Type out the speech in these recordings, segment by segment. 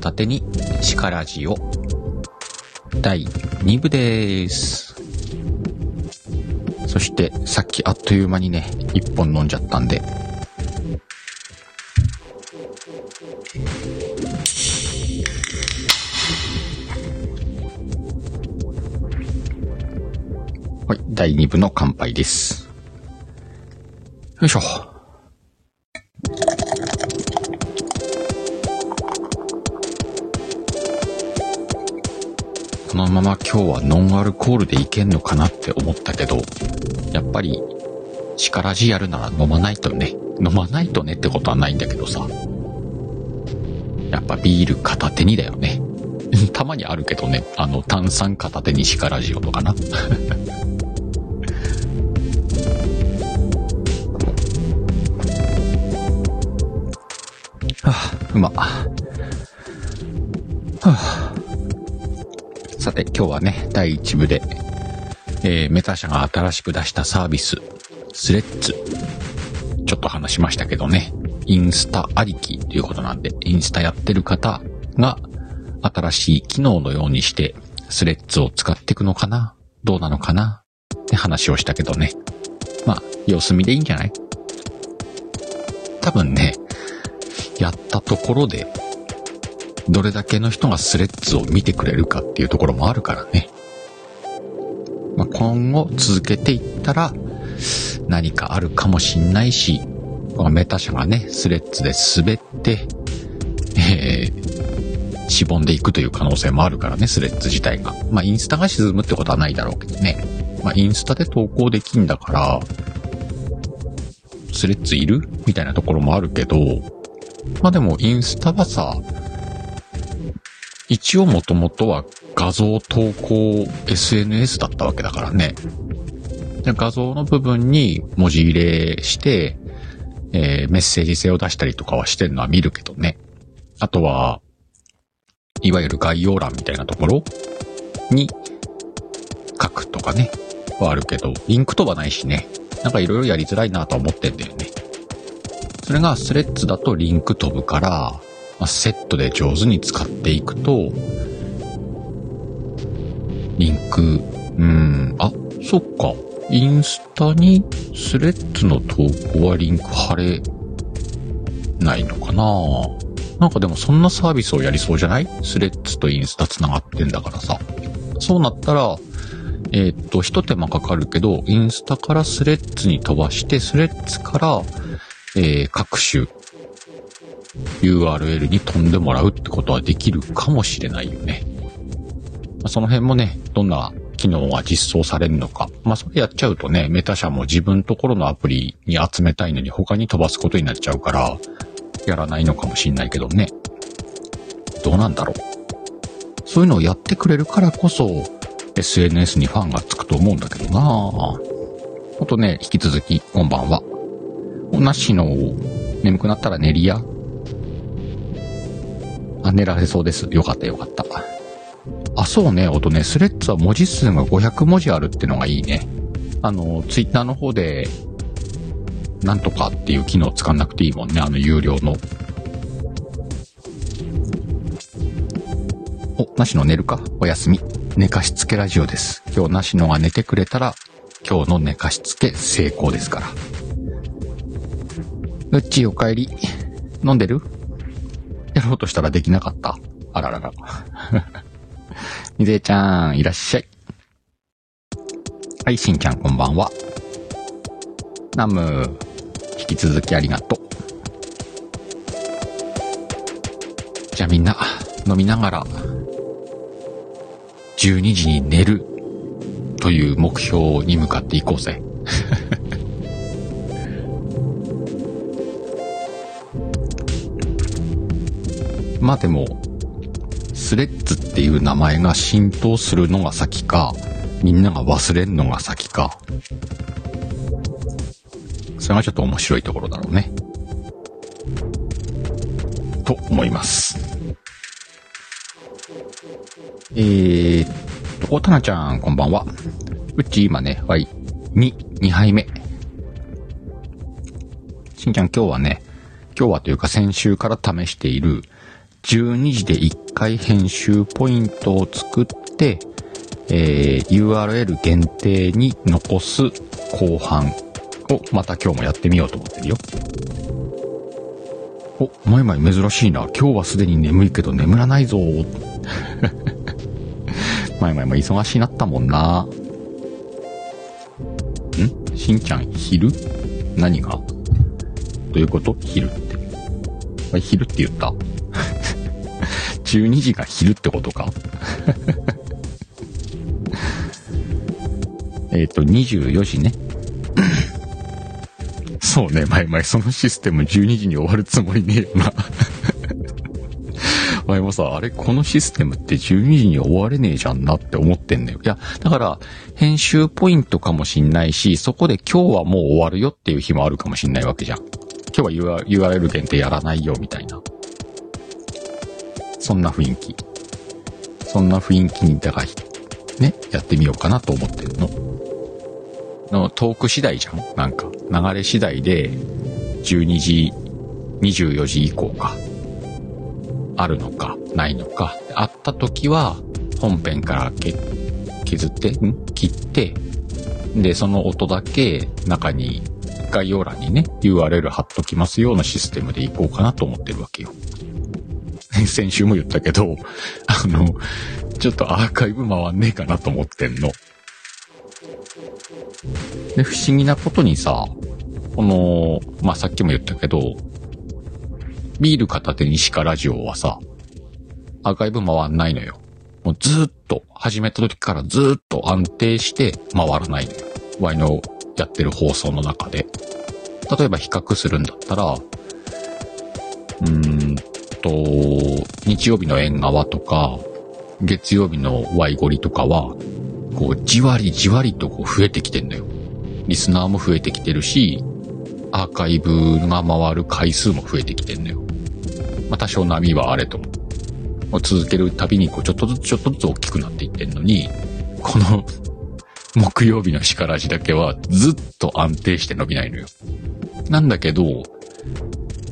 ビール片手にシカラジオ第2部です。そしてさっきあっという間にね、1本飲んじゃったんで。はい、第2部の乾杯です。よいしょ。このまま今日はノンアルコールでいけんのかなって思ったけど、やっぱり、力じやるなら飲まないとね。飲まないとねってことはないんだけどさ。やっぱビール片手にだよね。たまにあるけどね。あの、炭酸片手に力じよとかな。はあ、うま。はあさて、今日はね、第1部で、えーメタ社が新しく出したサービス、スレッズ。ちょっと話しましたけどね、インスタありきということなんで、インスタやってる方が、新しい機能のようにして、スレッズを使っていくのかな？どうなのかな？って話をしたけどね。まあ、様子見でいいんじゃない？多分ね、やったところで、どれだけの人がスレッズを見てくれるかっていうところもあるからね。まあ、今後続けていったら何かあるかもしんないし、このメタ社がね、スレッズで滑って、えー、しぼんでいくという可能性もあるからね、スレッズ自体が。まあ、インスタが沈むってことはないだろうけどね。まあ、インスタで投稿できんだから、スレッズいるみたいなところもあるけど、まあでもインスタはさ、一応もともとは画像投稿 SNS だったわけだからね。で画像の部分に文字入れして、えーメッセージ性を出したりとかはしてるのは見るけどね。あとは、いわゆる概要欄みたいなところに書くとかね、はあるけど、リンクとはないしね。なんかいろいろやりづらいなとは思ってんだよね。それがスレッズだとリンク飛ぶから、まあ、セットで上手に使っていくと、リンク、うん、あ、そっか。インスタにスレッズの投稿はリンク貼れないのかななんかでもそんなサービスをやりそうじゃない？スレッズとインスタ繋がってんだからさ。そうなったら、えーっと、一手間かかるけど、インスタからスレッズに飛ばして、スレッズから、えー各種 URL に飛んでもらうってことはできるかもしれないよね。まあその辺もね、どんな機能が実装されるのか。まあ、それやっちゃうとね、メタ社も自分ところのアプリに集めたいのに他に飛ばすことになっちゃうから、やらないのかもしんないけどね。どうなんだろう。そういうのをやってくれるからこそ、SNS にファンがつくと思うんだけどなあとね、引き続き、こんばんは。おなしの、眠くなったら寝りやあ、寝られそうです。よかったよかった。あ、そうね。あとね、スレッズは文字数が500文字あるってのがいいね。あの、ツイッターの方で、なんとかっていう機能使わなくていいもんね。あの、有料の。お、なしの寝るかおやすみ。寝かしつけラジオです。今日なしのが寝てくれたら、今日の寝かしつけ成功ですから。うっちーお帰り。飲んでる？やろうとしたらできなかった。あららら。みぜちゃん、いらっしゃい。はい、しんちゃんこんばんは。ナム、引き続きありがとう。じゃあみんな、飲みながら、12時に寝るという目標に向かっていこうぜ。まあでも、スレッズっていう名前が浸透するのが先か、みんなが忘れるのが先か。それがちょっと面白いところだろうね。と思います。えーっと、おたなちゃん、こんばんは。うち今ね、はい、2、2杯目。しんちゃん今日はね、今日はというか先週から試している12時で1回編集ポイントを作って、えー、URL 限定に残す後半をまた今日もやってみようと思ってるよ。お、まいまい珍しいな。今日はすでに眠いけど眠らないぞ。まいまいも忙しいなったもんな。ん？しんちゃん、昼？何が？どういうこと？昼って。昼って言った？12時が昼ってことか えっと、24時ね。そうね、前々そのシステム12時に終わるつもりねえよな。前もさ、あれ、このシステムって12時に終われねえじゃんなって思ってんだよ。いや、だから、編集ポイントかもしんないし、そこで今日はもう終わるよっていう日もあるかもしんないわけじゃん。今日は URL 限定やらないよみたいな。そんな雰囲気。そんな雰囲気に、だから、ね、やってみようかなと思ってるの。のトーク次第じゃんなんか、流れ次第で、12時、24時以降か。あるのか、ないのか。あった時は、本編からけ削って、ん？切って、で、その音だけ中に、概要欄にね、URL 貼っときますようなシステムでいこうかなと思ってるわけよ。先週も言ったけど、あの、ちょっとアーカイブ回んねえかなと思ってんの。で、不思議なことにさ、この、まあ、さっきも言ったけど、ビール片手にしかラジオはさ、アーカイブ回んないのよ。もうずっと、始めた時からずっと安定して回らない。ワイのやってる放送の中で。例えば比較するんだったら、うーんと、日曜日の縁側とか、月曜日のワイゴリとかは、こう、じわりじわりとこう増えてきてんだよ。リスナーも増えてきてるし、アーカイブが回る回数も増えてきてんだよ。まあ、多少波はあれとも。続けるたびに、こう、ちょっとずつちょっとずつ大きくなっていってんのに、この木曜日の叱らじだけはずっと安定して伸びないのよ。なんだけど、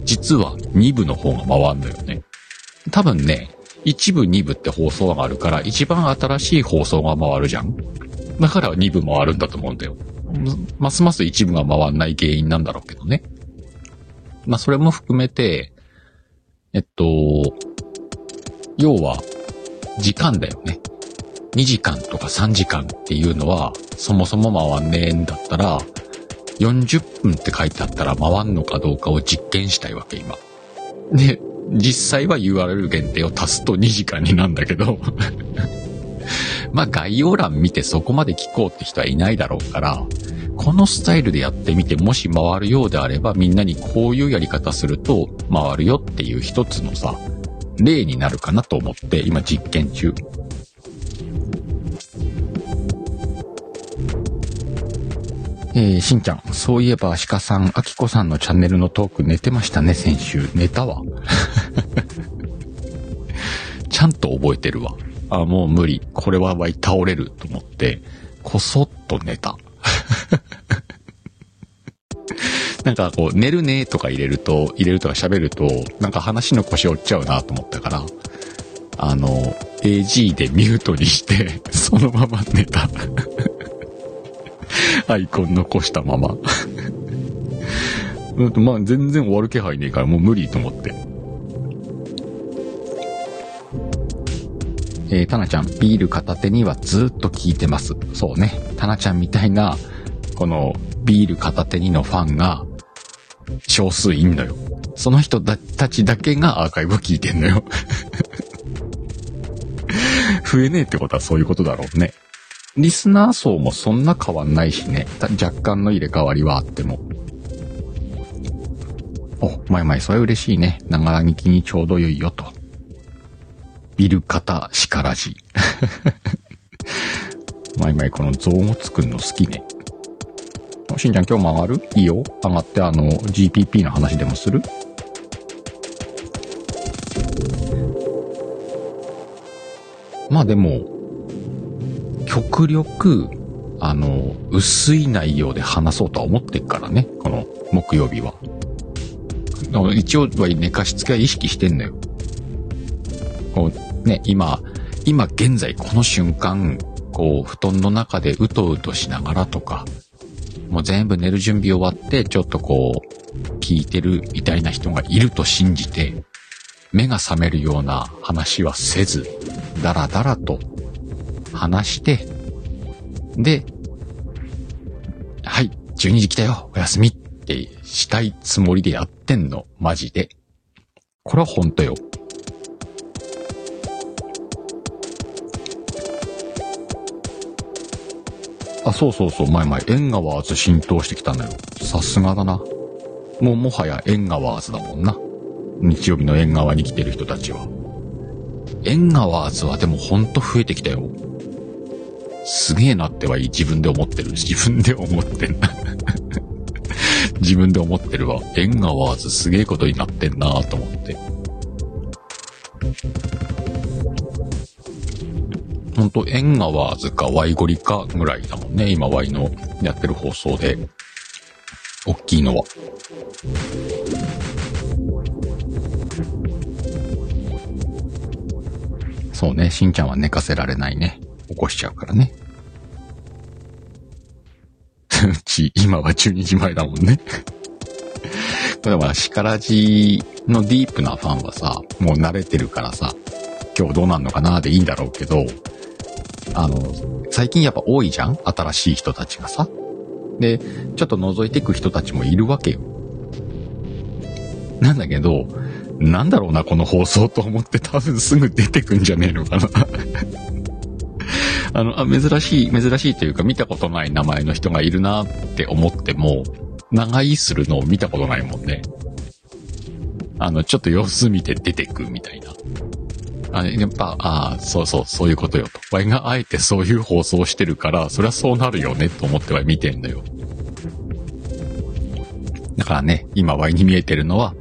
実は2部の方が回んのよね。多分ね、1部2部って放送があるから、一番新しい放送が回るじゃん。だから2部回るんだと思うんだよ。ますます1部が回んない原因なんだろうけどね。まあ、それも含めて、えっと、要は、時間だよね。2時間とか3時間っていうのは、そもそも回んねえんだったら、40分って書いてあったら回んのかどうかを実験したいわけ、今。で、実際は URL 限定を足すと2時間になんだけど まあ概要欄見てそこまで聞こうって人はいないだろうから、このスタイルでやってみて、もし回るようであれば、みんなにこういうやり方すると回るよっていう一つのさ、例になるかなと思って今実験中。えー、しんちゃん、そういえば、鹿さん、あきこさんのチャンネルのトーク寝てましたね、先週。寝たわ。ちゃんと覚えてるわ。あ、もう無理。これはわい倒れると思って、こそっと寝た。なんかこう、寝るねとか入れると、入れるとか喋ると、なんか話の腰折っちゃうなと思ったから、あの、AG でミュートにして、そのまま寝た。アイコン残したまま まあ全然終わる気配ねえからもう無理と思って。えー、タナちゃん、ビール片手にはずっと聞いてます。そうね。タナちゃんみたいな、このビール片手にのファンが少数いんのよ。その人たちだけがアーカイブを聞いてんのよ 増えねえってことはそういうことだろうね。リスナー層もそんな変わんないしね。若干の入れ替わりはあっても。お、まいまい、それ嬉しいね。ながら聞きにちょうど良いよと。ビル型しからじ。まいまい、このゾウモツくんの好きね。しんちゃん今日も上がる？いいよ。上がってあの、GPP の話でもする？まあでも、極力、あの、薄い内容で話そうとは思ってっからね、この木曜日は。一応は寝かしつけは意識してんのよ。こうね、今、今現在この瞬間、こう、布団の中でうとうとしながらとか、もう全部寝る準備終わって、ちょっとこう、聞いてるみたいな人がいると信じて、目が覚めるような話はせず、だらだらと話して、で、はい、12時来たよ、おやすみってしたいつもりでやってんの、マジで。これは本当よ。あ、そうそうそう、前々、エンガワーズ浸透してきたのよ。さすがだな。もうもはやエンガワーズだもんな。日曜日の縁側に来てる人たちは。エンガワーズはでもほんと増えてきたよ。すげえなってはいい自分で思ってる。自分で思ってんな 自分で思ってるわ。エンガワーズすげえことになってんなと思って。ほんと、エンガワーズかワイゴリかぐらいだもんね。今ワイのやってる放送で。大きいのは。そうね、しんちゃんは寝かせられないね。起こしちゃうからね。うち、今は12時前だもんね。これは、シカラジのディープなファンはさ、もう慣れてるからさ、今日どうなんのかなでいいんだろうけど、あの、最近やっぱ多いじゃん？新しい人たちがさ。で、ちょっと覗いていく人たちもいるわけよ。なんだけど、なんだろうな、この放送と思って多分すぐ出てくんじゃねえのかなあの、あ、珍しい、珍しいというか見たことない名前の人がいるなって思っても、長居するのを見たことないもんね。あの、ちょっと様子見て出てくみたいな。あやっぱ、ああ、そうそう、そういうことよと。ワイがあえてそういう放送してるから、そりゃそうなるよねと思っては見てんのよ。だからね、今ワイに見えてるのは、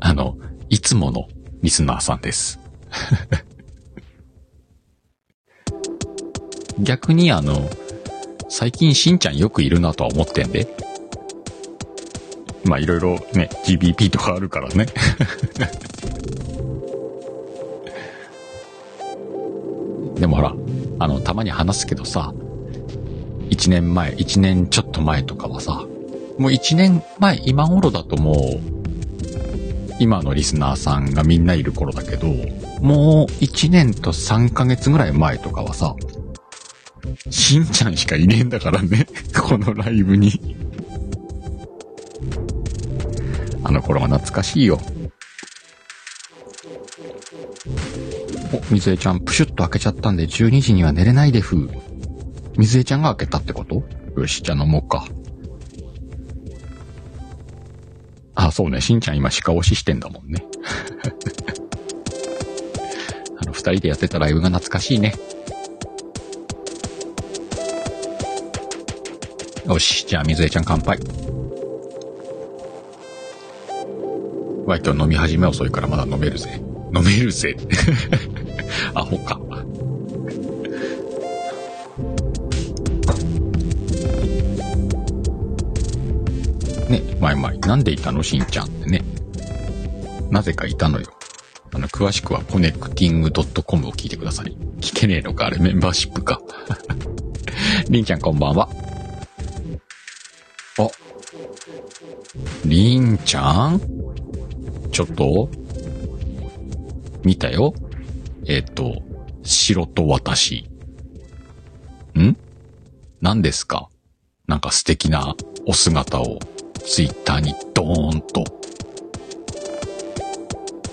あの、いつものリスナーさんです。逆にあの、最近しんちゃんよくいるなとは思ってんで。まあいろいろね、GBP とかあるからね。でもほら、あの、たまに話すけどさ、一年前、一年ちょっと前とかはさ、もう一年前、今頃だともう、今のリスナーさんがみんないる頃だけど、もう一年と3ヶ月ぐらい前とかはさ、しんちゃんしかいねえんだからね。このライブに。あの頃が懐かしいよ。お、水江ちゃん、プシュッと開けちゃったんで12時には寝れないでふう。水江ちゃんが開けたってこと？よし、じゃあ飲もうか。あ、そうね、しんちゃん今鹿押ししてんだもんね。あの、二人でやってたライブが懐かしいね。よし、じゃあ水江ちゃん乾杯。ワイト飲み始め遅いからまだ飲めるぜ。飲めるぜ。アホか。ね、まいまい。なんでいたの？しんちゃんってね。なぜかいたのよ。あの、詳しくはコネクティング .com を聞いてください。聞けねえのか、あれメンバーシップか。りんちゃんこんばんは。りんちゃん？ちょっと？見たよえっ、ー、と、白と私。ん？何ですか？なんか素敵なお姿をツイッターにドーンと。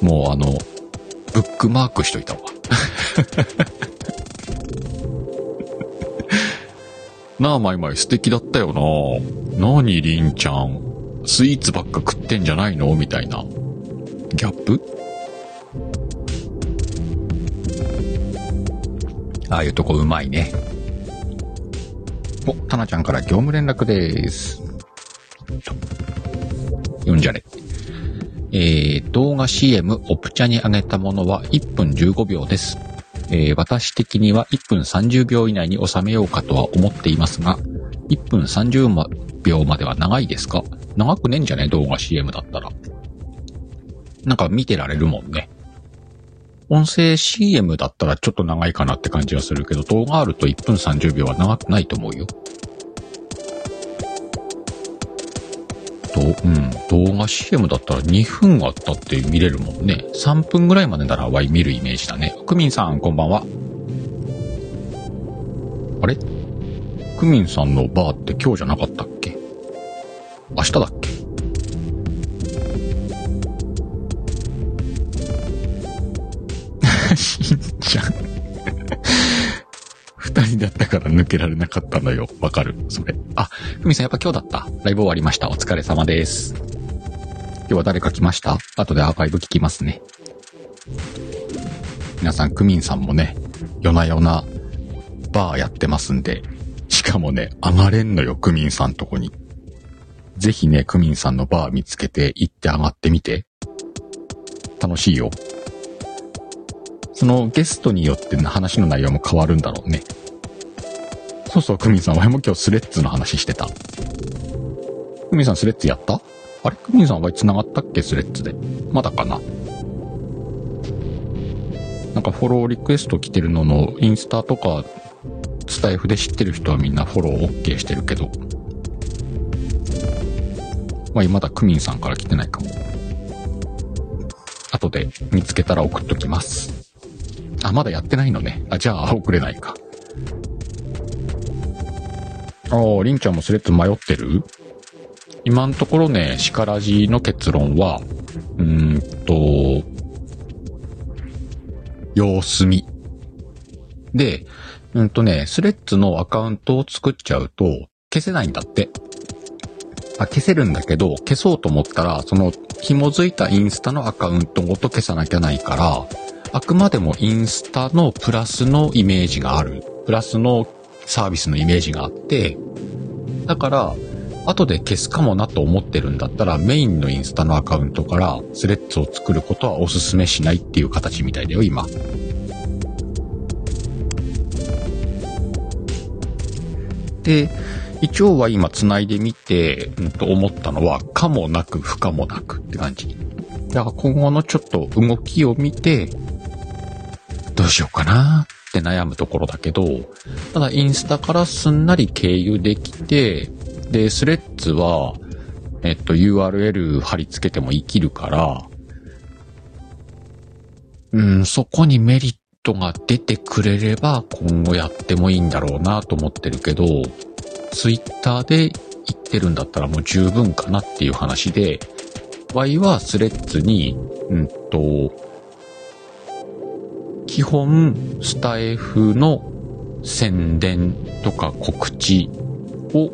もうあの、ブックマークしといたわ。なあ、まいまい素敵だったよな。なに、りんちゃん？スイーツばっか食ってんじゃないの？みたいな。ギャップ？ああいうとこうまいね。お、たなちゃんから業務連絡です。読んじゃれ。えー、動画 CM オプチャに上げたものは1分15秒です。えー、私的には1分30秒以内に収めようかとは思っていますが、1分30秒までは長いですか？長くねえんじゃね？動画 CM だったら。なんか見てられるもんね。音声 CM だったらちょっと長いかなって感じはするけど、動画あると1分30秒は長くないと思うよ。と、うん、動画 CM だったら2分あったって見れるもんね。3分ぐらいまでならワイ見るイメージだね。クミンさん、こんばんは。あれ？クミンさんのバーって今日じゃなかったっけ？明日だっけ？しんちゃん。二人だったから抜けられなかったのよ。わかる？それ。あ、ふみさんやっぱ今日だった？ライブ終わりました。お疲れ様です。今日は誰か来ました？後でアーカイブ聞きますね。皆さん、クミンさんもね、夜な夜なバーやってますんで、しかもね、上がれんのよ、クミンさんとこに。ぜひね、クミンさんのバー見つけて行って上がってみて。楽しいよ。そのゲストによって話の内容も変わるんだろうね。そうそう、クミンさん、俺も今日スレッズの話してた。クミンさんスレッズやった？あれ？クミンさんは繋がったっけ？スレッズで。まだかな？なんかフォローリクエスト来てるののインスタとかスタイフで知ってる人はみんなフォロー OK してるけど。まあ、まだクミンさんから来てないかも。後で見つけたら送っときます。あ、まだやってないのね。あ、じゃあ送れないか。ああ、りんちゃんもスレッズ迷ってる？今のところね、シカラジの結論は、うーんと、様子見。で、うんとね、スレッズのアカウントを作っちゃうと、消せないんだって。あ、消せるんだけど、消そうと思ったら、その、紐づいたインスタのアカウントごと消さなきゃないから、あくまでもインスタのプラスのイメージがある。プラスのサービスのイメージがあって、だから、後で消すかもなと思ってるんだったら、メインのインスタのアカウントからスレッズを作ることはお勧めしないっていう形みたいだよ、今。で、一応は今繋いでみて、うん、と思ったのは、かもなく不可もなくって感じ。だから今後のちょっと動きを見て、どうしようかなって悩むところだけど、ただインスタからすんなり経由できて、で、スレッズは、えっと、URL 貼り付けても生きるから、うん、そこにメリットが出てくれれば今後やってもいいんだろうなと思ってるけど、ツイッターで言ってるんだったらもう十分かなっていう話で、Y はスレッズに、うんと、基本、スタイフの宣伝とか告知を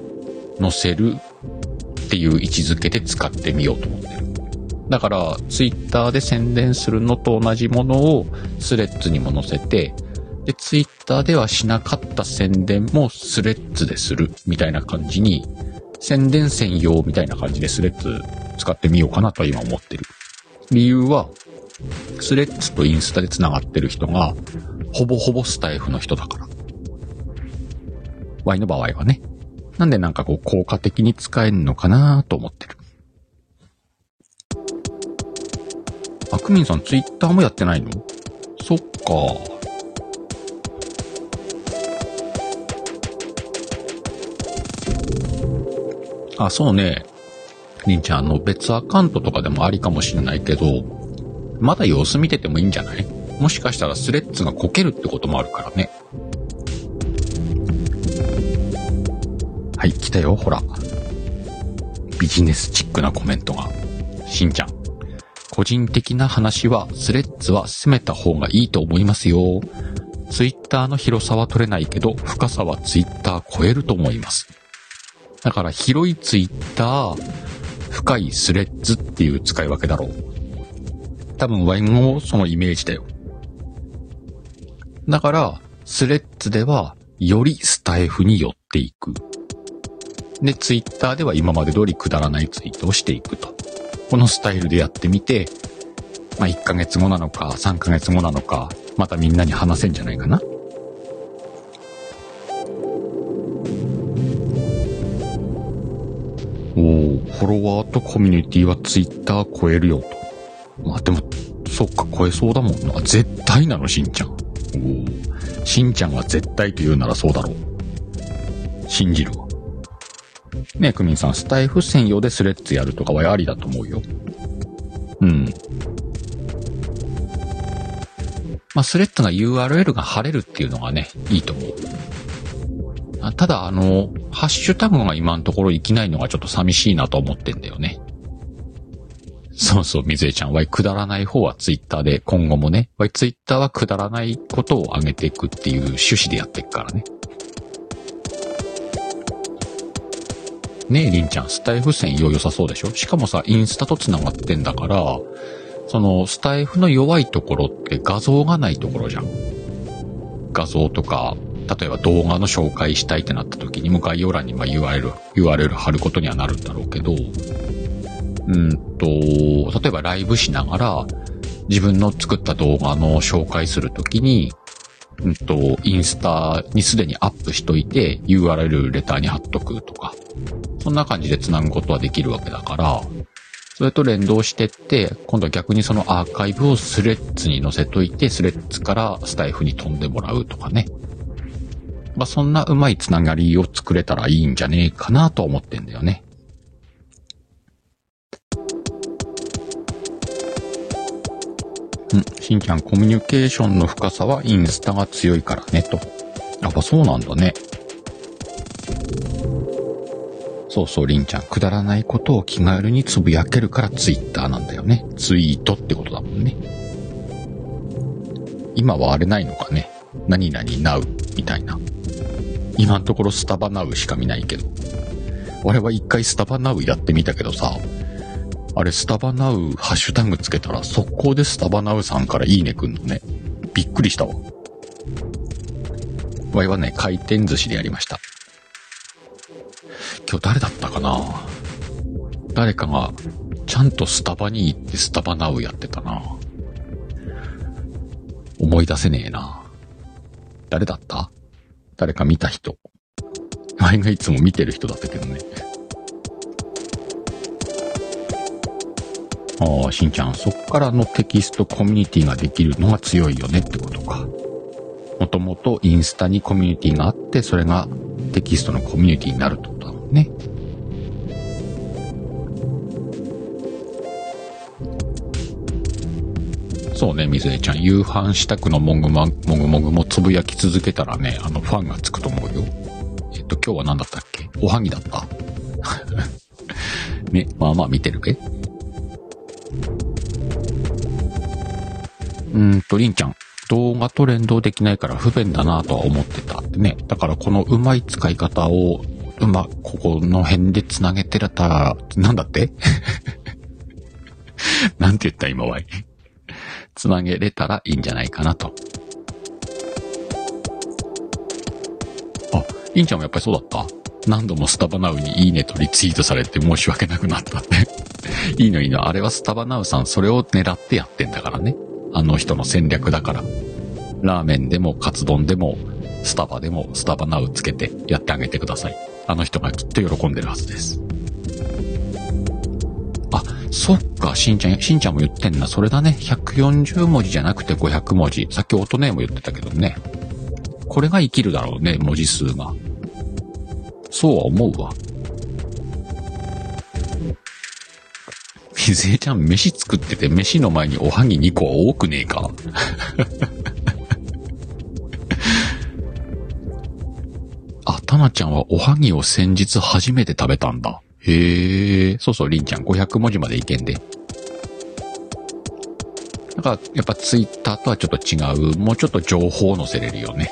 載せるっていう位置づけで使ってみようと思ってる。だから、ツイッターで宣伝するのと同じものをスレッズにも載せて、で、ツイッターではしなかった宣伝もスレッズでするみたいな感じに、宣伝専用みたいな感じでスレッズ使ってみようかなとは今思ってる。理由は、スレッズとインスタで繋がってる人が、ほぼほぼスタイフの人だから。Y の場合はね。なんでなんかこう効果的に使えるのかなと思ってる。あくみんさんツイッターもやってないの？そっか。あ、そうね。りんちゃん、あの別アカウントとかでもありかもしれないけど、まだ様子見ててもいいんじゃない？もしかしたらスレッズがこけるってこともあるからね。はい、来たよ、ほら。ビジネスチックなコメントが。しんちゃん。個人的な話は、スレッズは攻めた方がいいと思いますよ。ツイッターの広さは取れないけど、深さはツイッター超えると思います。だから広いツイッター、深いスレッズっていう使い分けだろう。多分ワインもそのイメージだよ。だから、スレッズでは、よりスタイフに寄っていく。で、ツイッターでは今まで通りくだらないツイートをしていくと。このスタイルでやってみて、まあ、1ヶ月後なのか、3ヶ月後なのか、またみんなに話せんじゃないかな。おフォロワーとコミュニティはツイッター超えるよと。まあでも、そっか、超えそうだもんな。絶対なの、しんちゃん。おお。しんちゃんが絶対と言うならそうだろう。信じるわ。ねえ、クミンさん、スタイフ専用でスレッズやるとかはありだと思うよ。うん。まあ、スレッズが URL が貼れるっていうのがね、いいと思う。ただ、あの、ハッシュタグが今のところ生きないのがちょっと寂しいなと思ってんだよね。そうそう、水江ちゃん。わい、くだらない方はツイッターで、今後もね、わい、ツイッターはくだらないことを上げていくっていう趣旨でやっていくからね。ねえ、りんちゃん、スタイフ線用良さそうでしょ？しかもさ、インスタと繋がってんだから、その、スタイフの弱いところって画像がないところじゃん。画像とか、例えば動画の紹介したいってなった時に、も概要欄にま URL、URL 貼ることにはなるんだろうけど、うんと、例えばライブしながら、自分の作った動画の紹介するときに、うんと、インスタにすでにアップしといて、URL レターに貼っとくとか、そんな感じで繋ぐことはできるわけだから、それと連動してって、今度は逆にそのアーカイブをスレッズに載せといて、スレッズからスタイフに飛んでもらうとかね。まあ、そんなうまいつながりを作れたらいいんじゃねえかなと思ってんだよね。ん、しんちゃん、コミュニケーションの深さはインスタが強いからね、と。やっぱそうなんだね。そうそう、りんちゃん。くだらないことを気軽につぶやけるからツイッターなんだよね。ツイートってことだもんね。今はあれないのかね。何々なうみたいな。今のところスタバナウしか見ないけど。俺は一回スタバナウやってみたけどさ、あれスタバナウハッシュタグつけたら速攻でスタバナウさんからいいねくんのね。びっくりしたわ。わいはね、回転寿司でやりました。今日誰だったかな？誰かが、ちゃんとスタバに行ってスタバナウやってたな。思い出せねえな。誰だった？誰か見た人。前がいつも見てる人だったけどね。ああ、しんちゃん、そっからのテキストコミュニティができるのが強いよねってことか。もともとインスタにコミュニティがあって、それがテキストのコミュニティになるってことだもんね。そうね、水江ちゃん。夕飯支度のもぐま、もぐもぐもつぶやき続けたらね、あの、ファンがつくと思うよ。えっと、今日は何だったっけ？おはぎだった ね、まあまあ見てるべ。うんと、りんちゃん。動画と連動できないから不便だなとは思ってたってね。だからこのうまい使い方を、うま、ここの辺で繋げてたら、なんだって？なんて言った今は。つなげれたらいいんじゃないかなと。あ、インちゃんもやっぱりそうだった？何度もスタバナウにいいねとリツイートされて申し訳なくなったって いいのいいの。あれはスタバナウさんそれを狙ってやってんだからね。あの人の戦略だから。ラーメンでもカツ丼でもスタバでもスタバナウつけてやってあげてください。あの人がきっと喜んでるはずです。そっか、しんちゃん、しんちゃんも言ってんな。それだね。140文字じゃなくて500文字。さっき音ねも言ってたけどね。これが生きるだろうね、文字数が。そうは思うわ。水江ちゃん飯作ってて飯の前におはぎ2個は多くねえか あ、たなちゃんはおはぎを先日初めて食べたんだ。へえ、そうそう、りんちゃん500文字までいけんで。だか、やっぱツイッターとはちょっと違う、もうちょっと情報を載せれるよね。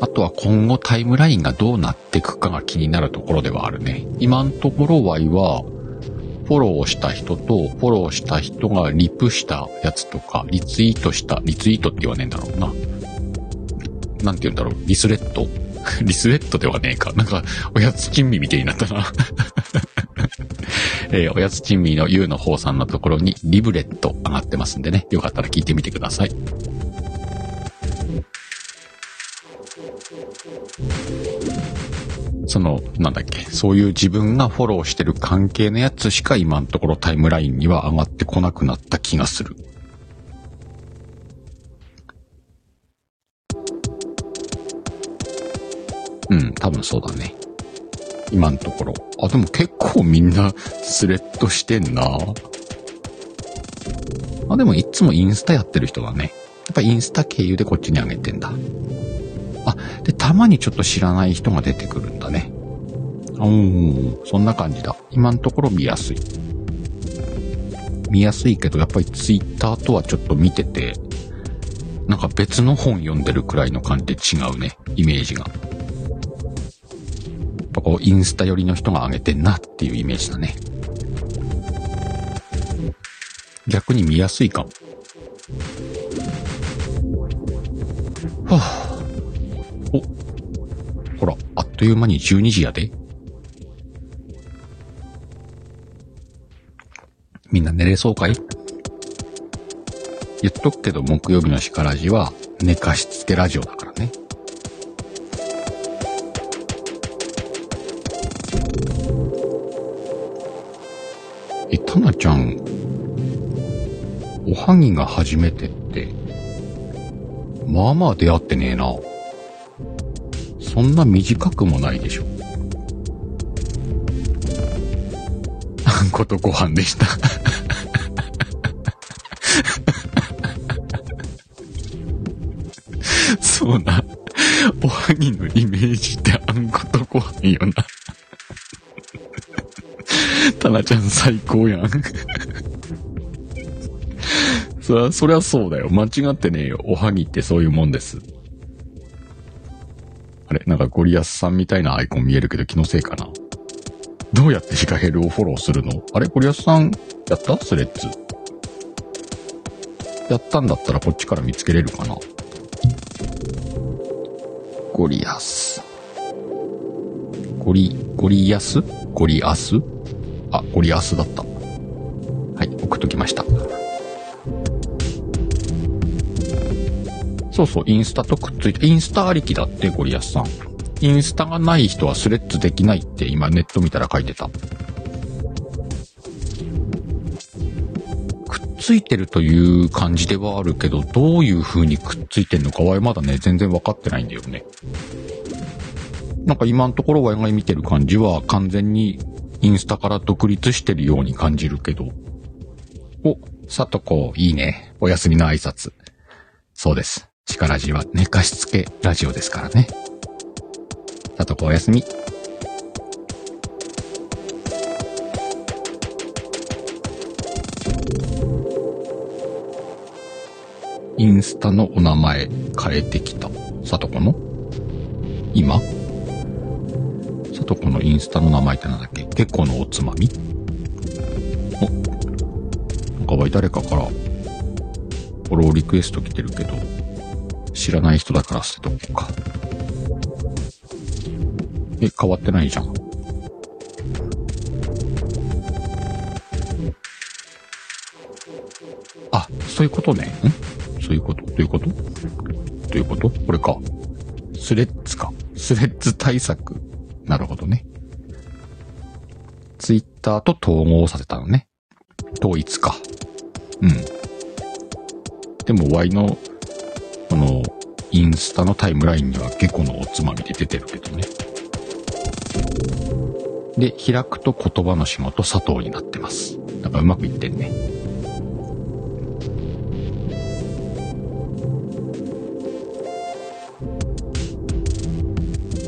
あとは今後タイムラインがどうなっていくかが気になるところではあるね。今んところは、フォローした人と、フォローした人がリプしたやつとか、リツイートした、リツイートって言わねえんだろうな。なんて言うんだろう、リスレット リスレットではねえか。なんか、おやつ珍味みたいになったな。えー、おやつ珍味の U の方さんのところにリブレット上がってますんでね。よかったら聞いてみてください。その、なんだっけ、そういう自分がフォローしてる関係のやつしか今のところタイムラインには上がってこなくなった気がする。うん、多分そうだね。今のところ。あ、でも結構みんなスレッドしてんな。あ、でもいつもインスタやってる人だね。やっぱインスタ経由でこっちに上げてんだ。あ、で、たまにちょっと知らない人が出てくるんだね。おー、そんな感じだ。今のところ見やすい。見やすいけど、やっぱりツイッターとはちょっと見てて、なんか別の本読んでるくらいの感じで違うね、イメージが。ぱこ、インスタ寄りの人が上げてんなっていうイメージだね。逆に見やすいかも。はぁ、お、ほら、あっという間に12時やで。みんな寝れそうかい？言っとくけど、木曜日のシカラジは寝かしつけラジオだからね。おはぎが初めてって、まあまあ出会ってねえな。そんな短くもないでしょ。あんことご飯でしたそうな。おはぎのイメージってあんことご飯よな。タナちゃん最高やん。そりゃ、そりゃそうだよ。間違ってねえよ。おはぎってそういうもんです。あれ？なんかゴリアスさんみたいなアイコン見えるけど気のせいかな？どうやってシカヘルをフォローするの？あれ？ゴリアスさんやった？ Threads。やったんだったらこっちから見つけれるかな？ゴリアス。ゴリ、ゴリアス？ゴリアス？あ、ゴリアスだった。はい、送っときました。そうそう、インスタとくっついて、インスタありきだって、ゴリアスさん。インスタがない人は Threads できないって今ネット見たら書いてた。くっついてるという感じではあるけど、どういう風にくっついてんのかはまだね、全然わかってないんだよね。なんか今のところ我が見てる感じは完全にインスタから独立してるように感じるけど。お、さとこ、いいね。お休みの挨拶。そうです。力じは寝かしつけラジオですからね。さとこお休み。インスタのお名前変えてきた。さとこの？今？さとこのインスタの名前ってなんだっけ？結構のおつまみ？お、なんかわい誰かから、フォローリクエスト来てるけど、知らない人だから捨てとこうか。え、変わってないじゃん。あ、そういうことね。ん？そういうこと？どういうこと？どういうこと？これか。スレッズか。スレッズ対策。なるほどね。ツイッターと統合させたのね。統一か。うん。でも Y の、この、インスタのタイムラインにはゲコのおつまみで出てるけどね。で、開くと言葉の仕事佐藤になってます。なんかうまくいってんね。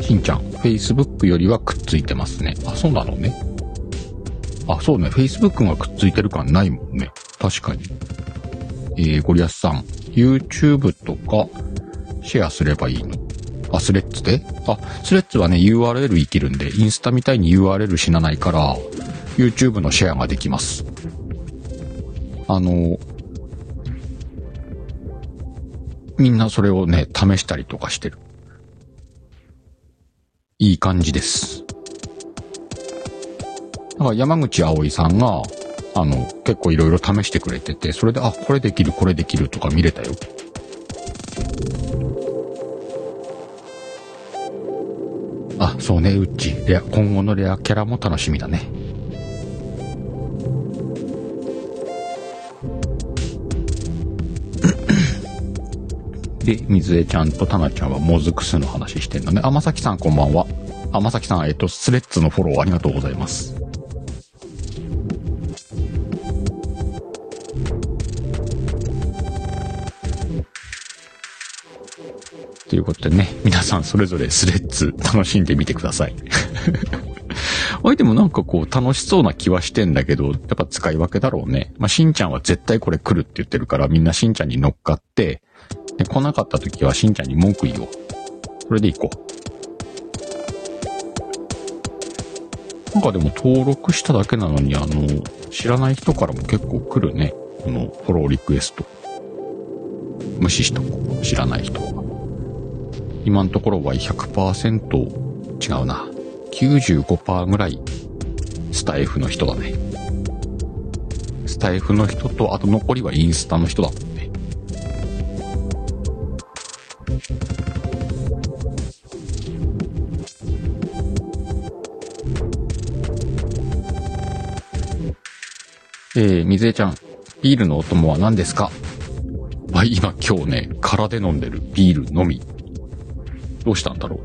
しんちゃん、Facebook よりはくっついてますね。あ、そうなのね。あ、そうね。Facebook がくっついてる感ないもんね。確かに。えー、ゴリアスさん。YouTube とか、シェアすればいいの？あ、 Threads で？あ、 Threads はね、URL 生きるんで、インスタみたいに URL 死なないから、YouTube のシェアができます。あの、みんなそれをね、試したりとかしてる。いい感じです。だから山口葵さんが、あの、結構いろいろ試してくれてて、それで、あ、これできる、これできるとか見れたよ。そうね、うっち。今後のレアキャラも楽しみだね。で、水江ちゃんとタナちゃんはモズクスの話してんのね。あ、まさんこんばんは。あ、まさきさん、えっと、スレッズのフォローありがとうございます。いうことでね、皆さんそれぞれスレッズ楽しんでみてください。あれでもなんかこう楽しそうな気はしてんだけど、やっぱ使い分けだろうね。まあ、しんちゃんは絶対これ来るって言ってるから、みんなしんちゃんに乗っかって、で、来なかった時はしんちゃんに文句言おう。それで行こう。なんかでも登録しただけなのに、あの、知らない人からも結構来るね。このフォローリクエスト。無視しとこう。知らない人は。今のところは100%違うな。95%ぐらいスタイフの人だね。スタイフの人と、あと残りはインスタの人だもんね。えー、水江ちゃん、ビールのお供は何ですか？あ、今今日ね、空で飲んでるビールのみ。どうしたんだろ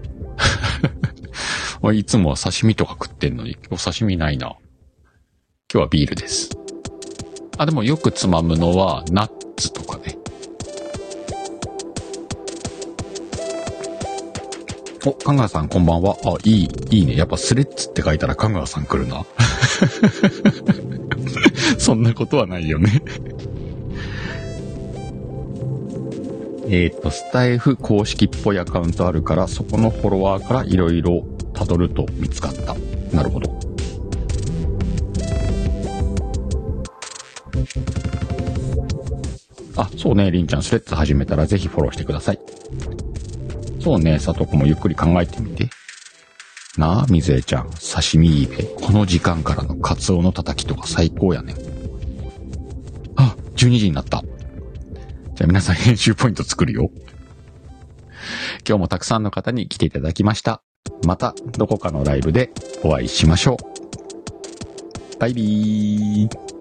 う いつもは刺身とか食ってんのに、お刺身ないな。今日はビールです。あ、でもよくつまむのは、ナッツとかね。お、香川さんこんばんは。あ、いい、いいね。やっぱスレッツって書いたら香川さん来るな。そんなことはないよねえっ、と、スタイフ公式っぽいアカウントあるから、そこのフォロワーから色々辿ると見つかった。なるほど。あ、そうね、りんちゃん、スレッズ始めたらぜひフォローしてください。そうね、さとこもゆっくり考えてみて。なあ、みずえちゃん、刺身いいべ。この時間からのカツオのたたきとか最高やね。あ、12時になった。じゃあ皆さん編集ポイント作るよ。今日もたくさんの方に来ていただきました。またどこかのライブでお会いしましょう。バイビー。